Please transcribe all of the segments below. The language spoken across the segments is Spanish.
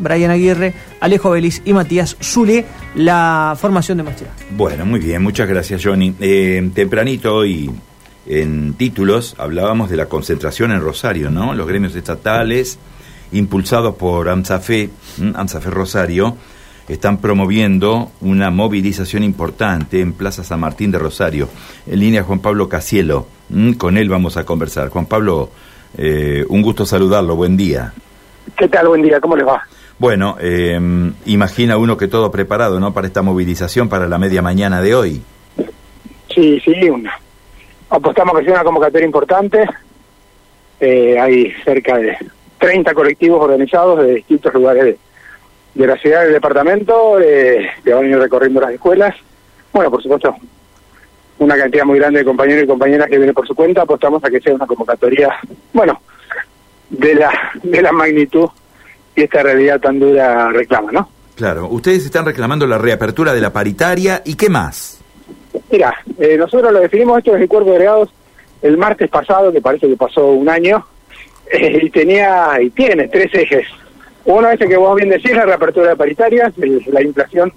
Brian Aguirre, Alejo Belis y Matías Zule, la formación de Machera. Bueno, muy bien, muchas gracias Johnny. Eh, tempranito hoy en títulos hablábamos de la concentración en Rosario, ¿no? Los gremios estatales, impulsados por AMSAFE, AMSAFE Rosario, están promoviendo una movilización importante en Plaza San Martín de Rosario. En línea Juan Pablo Casielo, con él vamos a conversar. Juan Pablo, eh, un gusto saludarlo, buen día. ¿Qué tal? Buen día, ¿cómo les va? Bueno, eh, imagina uno que todo preparado, ¿no? Para esta movilización para la media mañana de hoy. Sí, sí, una. apostamos que sea una convocatoria importante. Eh, hay cerca de 30 colectivos organizados de distintos lugares de, la ciudad del departamento eh, que recorriendo las escuelas. Bueno, por supuesto, una cantidad muy grande de compañeros y compañeras que viene por su cuenta. Apostamos a que sea una convocatoria, bueno, de la, de la magnitud y esta realidad tan dura reclama, ¿no? Claro, ustedes están reclamando la reapertura de la paritaria y qué más. Mira, eh, nosotros lo definimos esto desde el cuerpo de agregados el martes pasado, que parece que pasó un año, eh, y tenía y tiene tres ejes. Uno es el que vos bien decís, la reapertura de paritarias, la inflación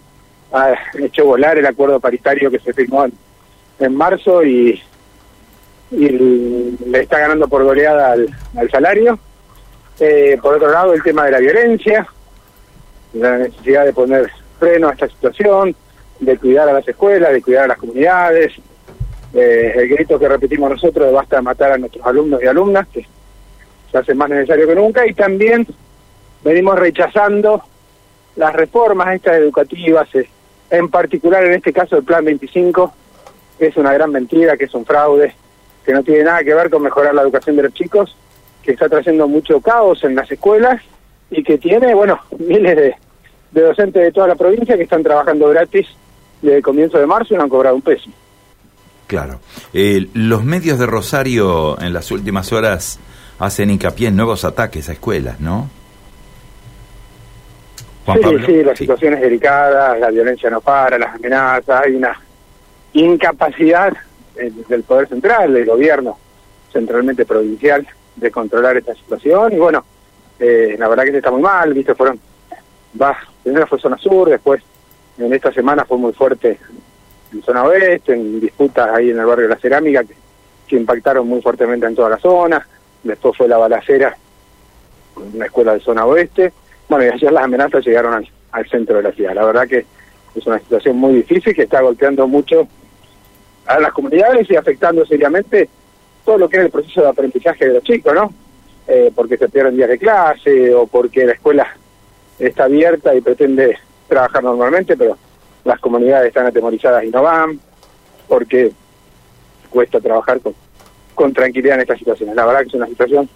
ha hecho volar el acuerdo paritario que se firmó en, marzo y, y, le está ganando por goleada al salario. Eh, por otro lado, el tema de la violencia, la necesidad de poner freno a esta situación, de cuidar a las escuelas, de cuidar a las comunidades, eh, el grito que repetimos nosotros de basta matar a nuestros alumnos y alumnas, que se hace más necesario que nunca, y también venimos rechazando las reformas estas educativas, eh, en particular en este caso el Plan 25, que es una gran mentira, que es un fraude, que no tiene nada que ver con mejorar la educación de los chicos, que está trayendo mucho caos en las escuelas y que tiene, bueno, miles de, docentes de toda la provincia que están trabajando gratis desde el comienzo de marzo y no han cobrado un peso. Claro. Eh, los medios de Rosario en las últimas horas hacen hincapié en nuevos ataques a escuelas, ¿no? sí, sí, la situación es delicada, la violencia no para, las amenazas, hay una incapacidad eh, del Poder Central, del gobierno centralmente provincial, de controlar esta situación. Y bueno, eh, la verdad que está muy mal, viste, fueron, va, primero fue zona sur, después en esta semana fue muy fuerte en zona oeste, en disputas ahí en el barrio de la cerámica que, impactaron muy fuertemente en toda la zona, después fue la balacera en una escuela de zona oeste, bueno y ayer las amenazas llegaron al centro de la ciudad, la verdad que es una situación muy difícil que está golpeando mucho a las comunidades y afectando seriamente todo lo que es el proceso de aprendizaje de los chicos, ¿no? Eh, porque se pierden días de clase o porque la escuela está abierta y pretende trabajar normalmente, pero las comunidades están atemorizadas y no van, porque cuesta trabajar con, con tranquilidad en estas situaciones. La verdad que es una situación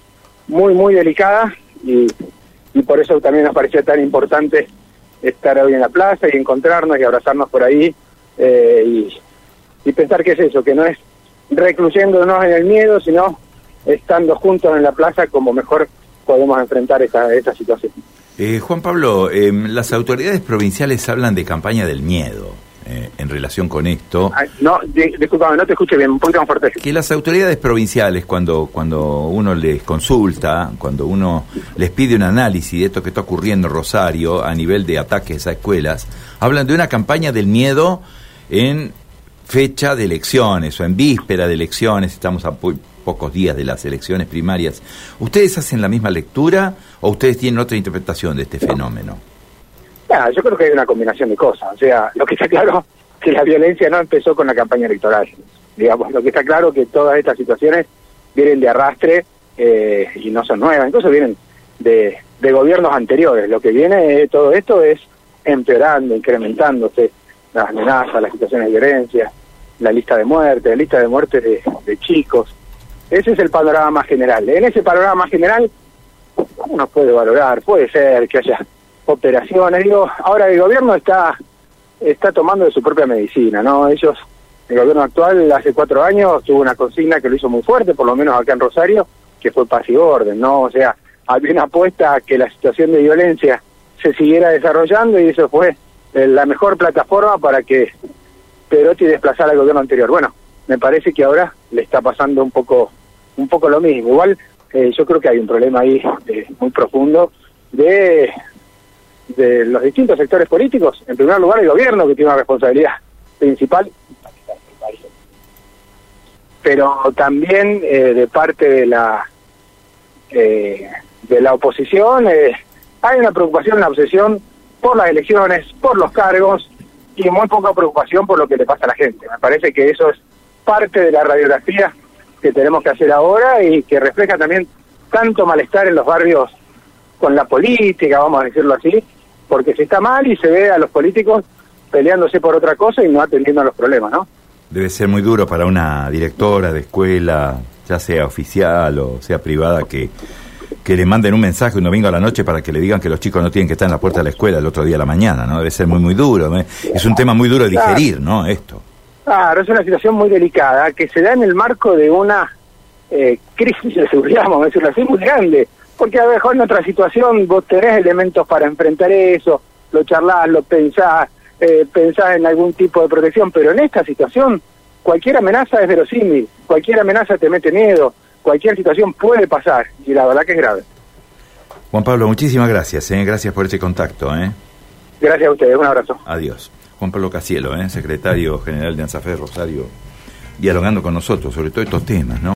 muy, muy delicada y, y por eso también nos parecía tan importante estar hoy en la plaza y encontrarnos y abrazarnos por ahí eh, y, y pensar que es eso, que no es recluyéndonos en el miedo, sino estando juntos en la plaza como mejor podemos enfrentar esta, esta situación. Eh, Juan Pablo, em, las autoridades provinciales hablan de campaña del miedo. Eh, en relación con esto. no, disculpame, no te escuché bien, poquito más fuerte. Que las autoridades provinciales, cuando, cuando uno les consulta, cuando uno les pide un análisis de esto que está ocurriendo en Rosario a nivel de ataques a escuelas, hablan de una campaña del miedo en fecha de elecciones o en víspera de elecciones, estamos a pocos días de las elecciones primarias. ¿Ustedes hacen la misma lectura o ustedes tienen otra interpretación de este fenómeno? yo creo que hay una combinación de cosas. O sea, lo que está claro que la violencia no empezó con la campaña electoral. Digamos, lo que está claro es que todas estas situaciones vienen de arrastre eh, y no son nuevas, incluso vienen de, de gobiernos anteriores. Lo que viene de todo esto es empeorando, incrementándose las amenazas, las situaciones de violencia, la lista de muertes, la lista de muertes de, chicos. Ese es el panorama más general. En ese panorama más general uno puede valorar, puede ser que haya operaciones. Digo, ahora el gobierno está está tomando de su propia medicina, ¿no? Ellos, el gobierno actual hace cuatro años tuvo una consigna que lo hizo muy fuerte, por lo menos acá en Rosario, que fue paz y orden, ¿no? O sea, había una apuesta a que la situación de violencia se siguiera desarrollando y eso fue eh, la mejor plataforma para que Perotti desplazara al gobierno anterior. Bueno, me parece que ahora le está pasando un poco un poco lo mismo. Igual eh, yo creo que hay un problema ahí eh, muy profundo de de los distintos sectores políticos, en primer lugar el gobierno que tiene una responsabilidad principal, pero también eh, de parte de la eh, de la oposición eh, hay una preocupación, una obsesión por las elecciones, por los cargos y muy poca preocupación por lo que le pasa a la gente. Me parece que eso es parte de la radiografía que tenemos que hacer ahora y que refleja también tanto malestar en los barrios con la política, vamos a decirlo así, porque se está mal y se ve a los políticos peleándose por otra cosa y no atendiendo a los problemas, ¿no? Debe ser muy duro para una directora de escuela, ya sea oficial o sea privada, que, que le manden un mensaje un domingo a la noche para que le digan que los chicos no tienen que estar en la puerta de la escuela el otro día a la mañana, ¿no? Debe ser muy, muy duro. Es un tema muy duro de digerir, ¿no? Esto. Claro, es una situación muy delicada que se da en el marco de una eh, crisis de seguridad, vamos a decirlo así, muy grande. Porque a lo mejor en otra situación vos tenés elementos para enfrentar eso, lo charlás, lo pensás, eh, pensás en algún tipo de protección, pero en esta situación cualquier amenaza es verosímil, cualquier amenaza te mete miedo, cualquier situación puede pasar y la verdad que es grave. Juan Pablo, muchísimas gracias, ¿eh? gracias por este contacto. ¿eh? Gracias a ustedes, un abrazo. Adiós. Juan Pablo Casielo, ¿eh? secretario general de ANSAFE Rosario, dialogando con nosotros sobre todos estos temas, ¿no?